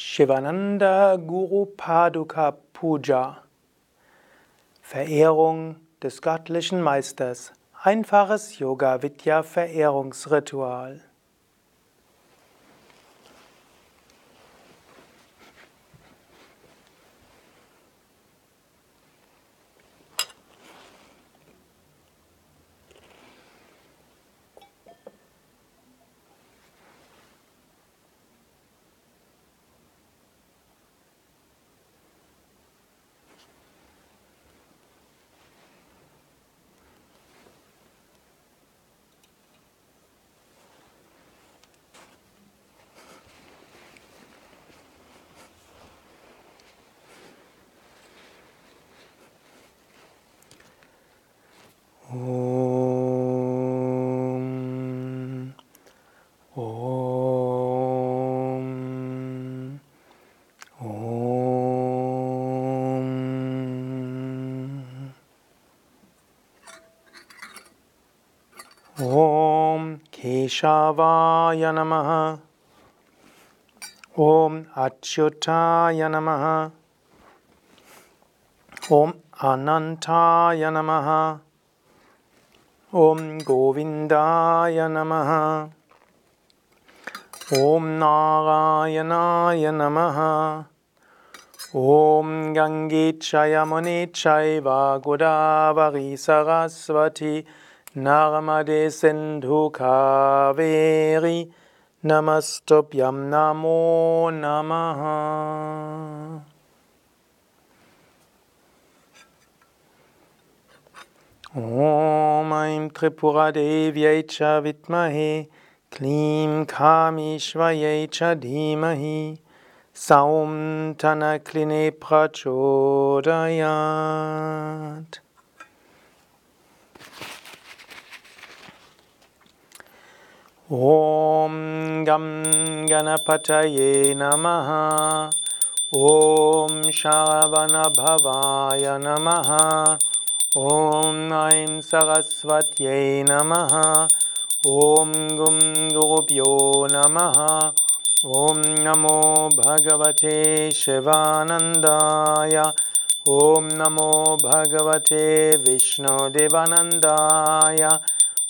Shivananda Guru Paduka Puja Verehrung des göttlichen Meisters. Einfaches Yoga Vidya Verehrungsritual. केशावाय नमः। ॐ अच्युताय नमः। ॐ अनन्ताय नमः। ॐ गोविन्दाय नमः। ॐ नारायणाय नमः। ॐ गङ्गीक्षय मुनीक्षै Saraswati Narmade Sindhu Kaveri Namastubhyam Namo Namaha. ॐ ऐं त्रिपुरादेव्यै च विद्महे क्लीं खामीश्वयै च धीमहि सौं तनक्लिने प्रचोदयात् ॐ गं गणपतये नमः। ॐ श्रवाय नमः। ॐ ऐं सरस्वत्यै नमः। ॐ गुं गोप्यो नमः। ॐ नमो भगवते शिवानन्दाय। ॐ नमो भगवते विष्णुदेवानन्दाय।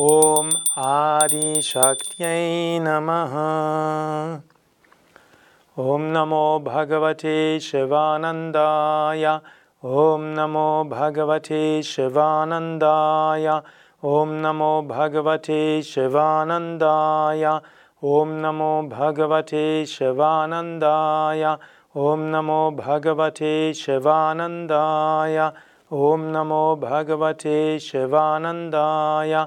ॐ आदिशक्त्यै नमः। ॐ नमो भगवते शिवानन्दाय। ॐ नमो भगवते शिवानन्दाय। ॐ नमो भगवते शिवानन्दाय। ॐ नमो भगवते शिवानन्दाय। ॐ नमो भगवते शिवानन्दाय। ॐ नमो भगवते शिवानन्दाय।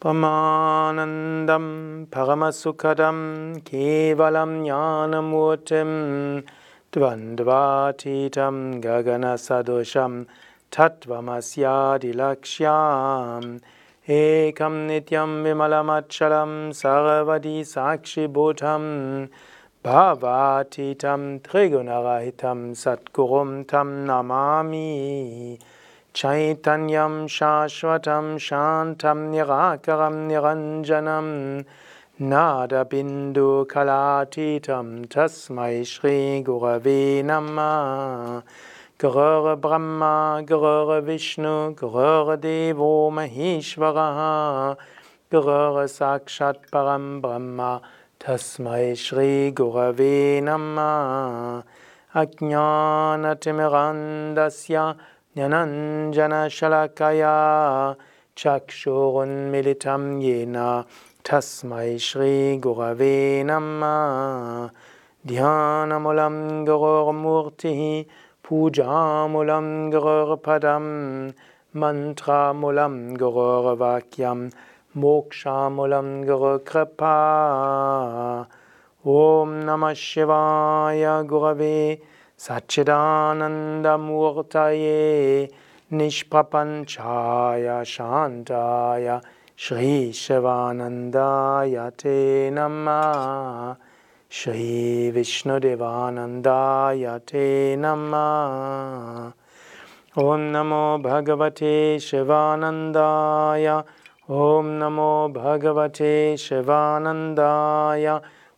उपमानन्दं परमसुखदं केवलं ज्ञानमूर्तिं द्वन्द्वातीतं गगनसदृशं तत्त्वमस्यादिलक्ष्याम्। एकं नित्यं विमलमक्षरं सर्वदि साक्षिभूतं भवाचीठं त्रिगुणरहितं सद्गुरुं तं नमामि। चैतन्यं शाश्वतं शान्तं निराकरं निरञ्जनं। नादबिन्दुकलातीतं तस्मै श्रीगुरवे नमः। गुरुर्ब्रह्मा गुरुर्विष्णु गुरुर्देवो महेश्वरः। गात्परं ब्रह्म तस्मै श्रीगुरवे नमः। अज्ञानतमृगन्धस्य अनञ्जनशलकया चक्षुरुन्मिलितं येन तस्मै श्रीगुरवे नमः ध्यानमूलं गुरुर्मूर्तिः पूजामूलं गुरुर्पदं मन्थामूलं गुरुर्वाक्यं मोक्षामूलं गुरुकृपा ॐ नमः शिवाय गुरवे सच्चिदानन्दमूर्तये निष्प्रपञ्चाय शान्ताय श्रीशिवानन्दाय ते नमः। श्रीविष्णुदेवानन्दाय ते नमः। ॐ नमो भगवते शिवानन्दाय ॐ नमो भगवते शिवानन्दाय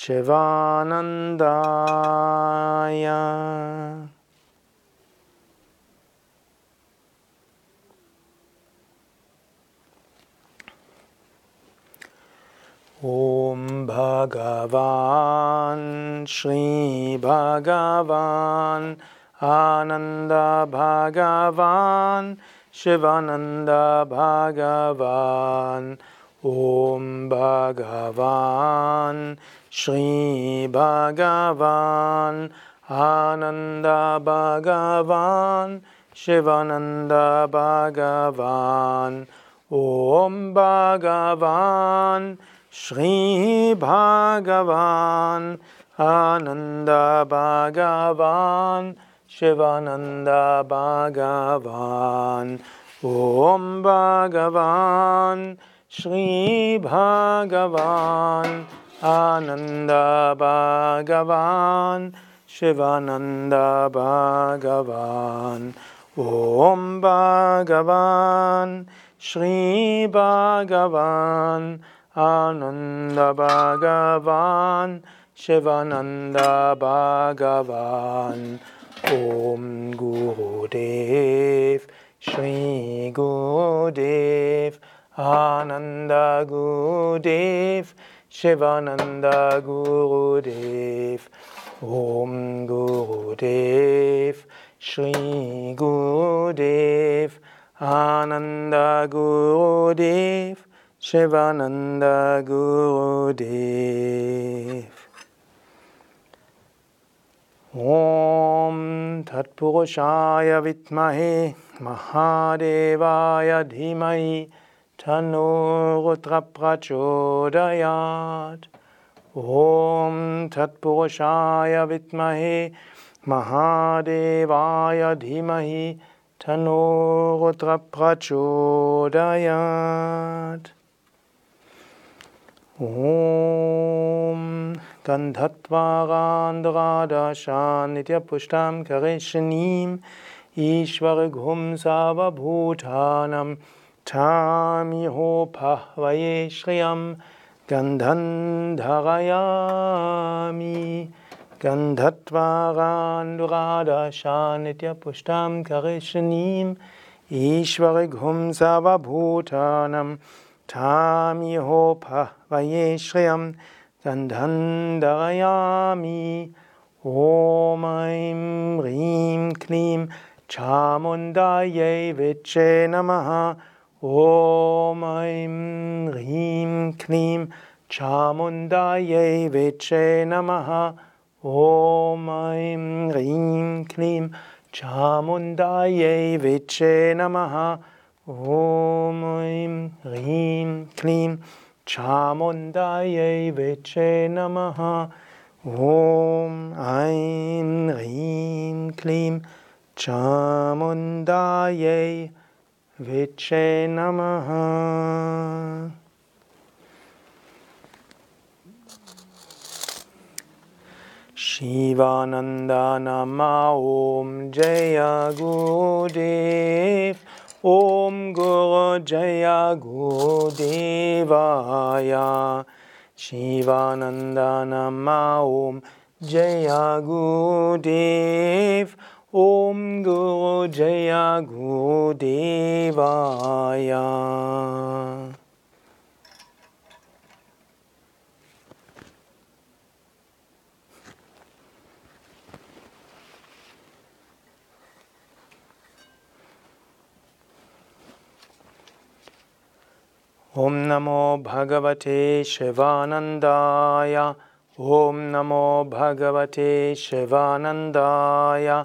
शिवानन्दाय। ॐ भगवान् श्रीभगवान् आनन्दभगवान् शिवानन्दभगवान् ॐ भगवान्, श्री भगवान्, आनन्द भगवान्, शिवानन्द भगवान्। ॐ भगवान्, श्री भगवान्, आनन्द भगवान्, शिवानन्द भगवान्। ॐ भगवान् Shri Bhagavan Ananda Bhagavan Shivananda Bhagavan Om Bhagavan Shri Bhagavan Ananda Bhagavan Shivananda Bhagavan Om Guru Dev Shri Gurudev Ananda Gurudev Shivananda Gurudev. Om Gurudev Shri Gurudev. Ananda Gurudev Shivananda Gurudev. Om Tatpurushaya Vitmahe Mahadevaya Dhimai तनो ॐ तत्पुरुषाय विद्महे महादेवाय धीमहि तनो ॐ कन्धत्वा गान्द्वादाशान् इति ईश्वरघुं सावभूतानम् ठामिहोपह्वये श्रियं गन्धन्धरयामि। गन्धत्वागान्धरादाशान्नित्यपुष्टां करिष्यनीम् ईश्वरघुं सावभूतानं ठामिहोपह्वये श्रियं गन्धन्दरयामि ॐ ऐं ह्रीं क्लीं चामुण्डायै विच्चे नमः ॐ ऐं ह्रीं क्लीं चामुण्डायै विच्चे नमः। ॐ ऐं ह्रीं क्लीं चामुण्डायै विच्चे नमः। ॐ ऐं ह्रीं क्लीं चामुण्डायै विचे नमः। ॐ ऐं ह्रीं क्लीं चामुण्डायै ीक्षे नमः। शिवानन्दा नमा ॐ जया गुदेव ॐ गो जया गुदेवाय शिवानन्दा नमा ॐ जया गुदे गुरुदेवाय ॐ नमो भगवते शिवानन्दाय। ॐ नमो भगवते शिवानन्दाय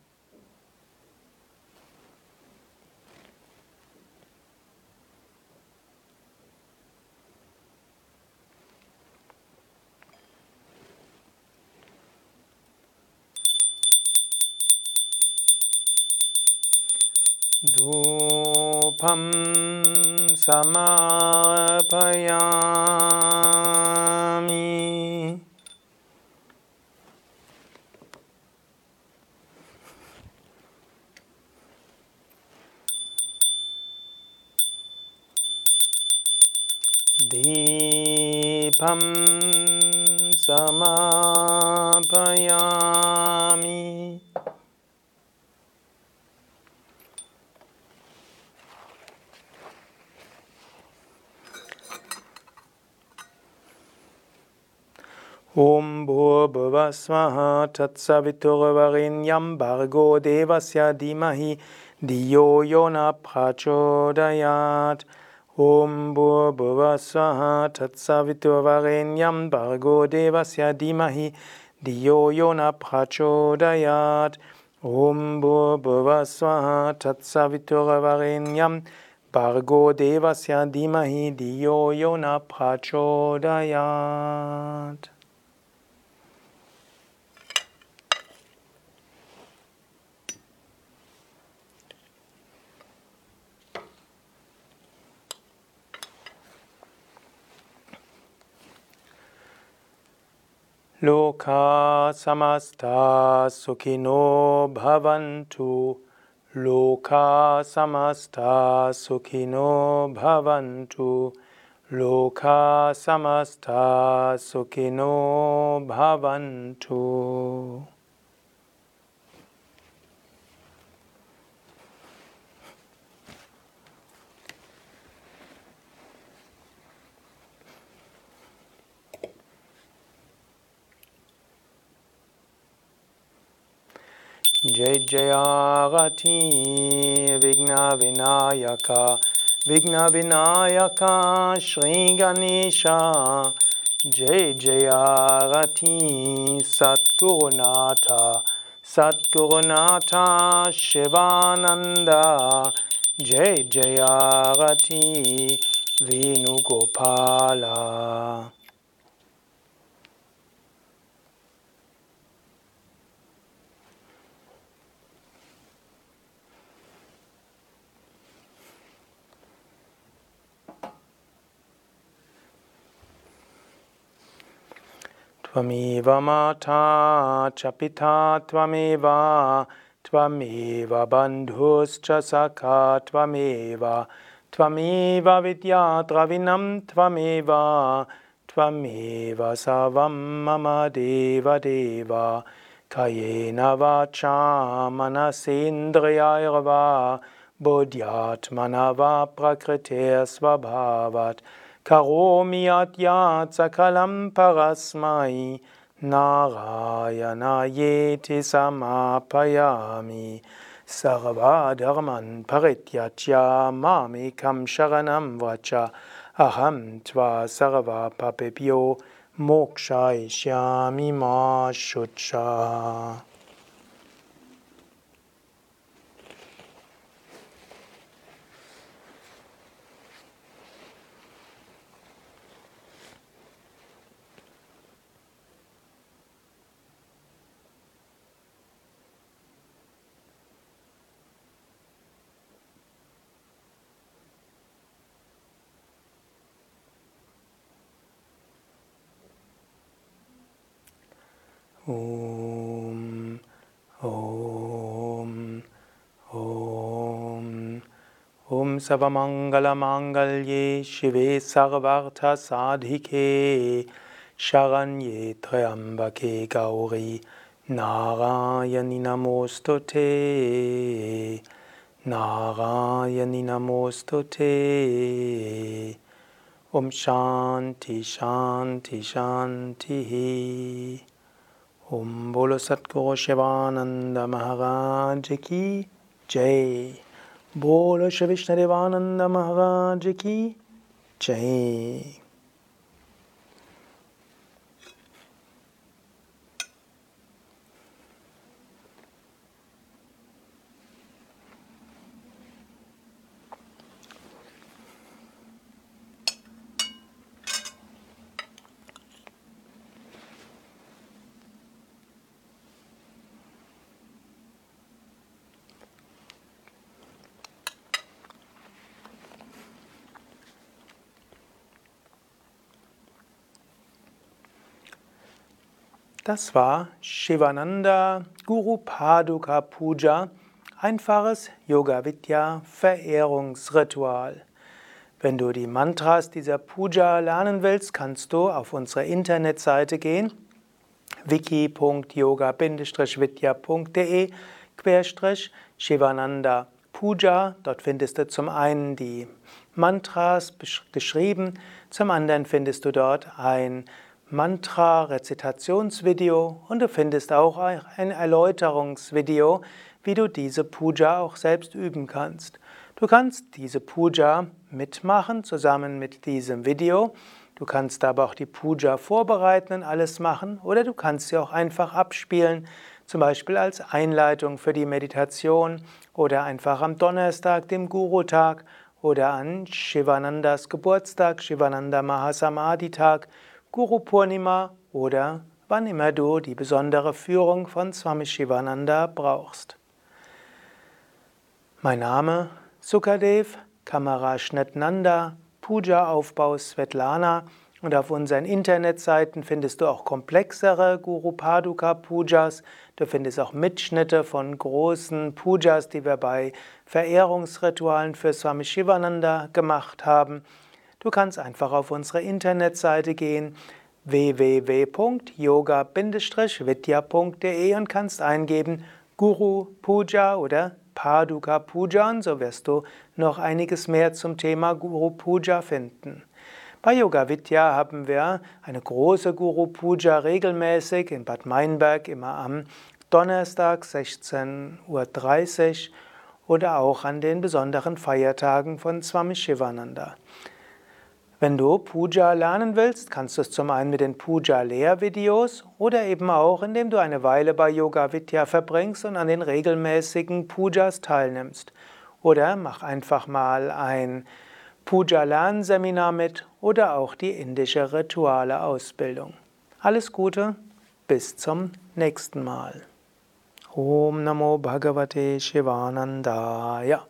धूपं समापयामि। दीपं समापयामि Om Bhurbhavasvaha Tatsaviturvarinyam Bargo Devasya Dimahi Diyo Yona Prachodayat. Om Bhurbhavasvaha Tatsaviturvarinyam Bargo Devasya Dimahi Diyo Yona Prachodayat. Om Bhurbhavasvaha Tatsaviturvarinyam Bargo Devasya Dimahi Diyo Yona Prachodayat. लोहा समस्ता सुखिनो भवन्तु। लोखा समस्ता सुखिनो भवन्तु। लोखा समस्ता सुखिनो भवन्तु। जय जयागति विघ्नविनायक विघ्नविनायक श्रीगणेश जय जयागति सद्गुरुनाथ सद्गुरुनाथ शिवानन्द जय जयागति वेणुगोपाला त्वमेव माता च पिता त्वमेव त्वमेव बन्धुश्च सखा त्वमेव त्वमेव विद्या द्रविणं त्वमेव त्वमेव सर्वं मम देवदेव कयेन वाचा मनसेन्द्रियार्वा बुद्ध्यात्मना वा प्रकृतेस्वभावात् करोमि यद्यात् सकलं परस्मै नारायणायेति समापयामि सर्वधर्मान् परित्यज्य मामेकं शरणं व्रज अहं त्वा सर्वपापेभ्यो मोक्षयिष्यामि मा शुचा ॐ ॐ ॐ ॐ सर्वमङ्गलमाङ्गल्ये शिवे सर्वार्थसाधिके शरण्ये त्र्यम्बके गौरी नारायणि नमोऽस्तु ते नारायणि नमोऽस्तु ते ॐ शान्ति शान्ति शान्तिः ॐ बोलो सतगुरु शिवानंद महाराज की जय। बोलो श्री विष्णुदेवानंद महाराज की जय। Das war Shivananda Guru Paduka Puja, einfaches Yoga Vidya Verehrungsritual. Wenn du die Mantras dieser Puja lernen willst, kannst du auf unsere Internetseite gehen wiki.yoga-vidya.de Shivananda Puja. Dort findest du zum einen die Mantras geschrieben, zum anderen findest du dort ein Mantra-Rezitationsvideo und du findest auch ein Erläuterungsvideo, wie du diese Puja auch selbst üben kannst. Du kannst diese Puja mitmachen zusammen mit diesem Video. Du kannst aber auch die Puja vorbereiten und alles machen oder du kannst sie auch einfach abspielen, zum Beispiel als Einleitung für die Meditation oder einfach am Donnerstag, dem Guru-Tag oder an Shivanandas Geburtstag, Shivananda Mahasamadhi-Tag Guru Purnima oder wann immer du die besondere Führung von Swami Shivananda brauchst. Mein Name Sukadev, Kamaraschnet Nanda, Puja-Aufbau Svetlana und auf unseren Internetseiten findest du auch komplexere Guru Paduka Pujas. Du findest auch Mitschnitte von großen Pujas, die wir bei Verehrungsritualen für Swami Shivananda gemacht haben. Du kannst einfach auf unsere Internetseite gehen www.yoga-vidya.de und kannst eingeben Guru Puja oder Paduka Puja und so wirst du noch einiges mehr zum Thema Guru Puja finden. Bei Yoga Vidya haben wir eine große Guru Puja regelmäßig in Bad Meinberg immer am Donnerstag 16.30 Uhr oder auch an den besonderen Feiertagen von Swami Shivananda. Wenn du Puja lernen willst, kannst du es zum einen mit den Puja-Lehrvideos oder eben auch, indem du eine Weile bei Yoga Vidya verbringst und an den regelmäßigen Pujas teilnimmst. Oder mach einfach mal ein Puja-Lernseminar mit oder auch die indische Rituale-Ausbildung. Alles Gute, bis zum nächsten Mal. Om Namo Bhagavate Shivanandaya.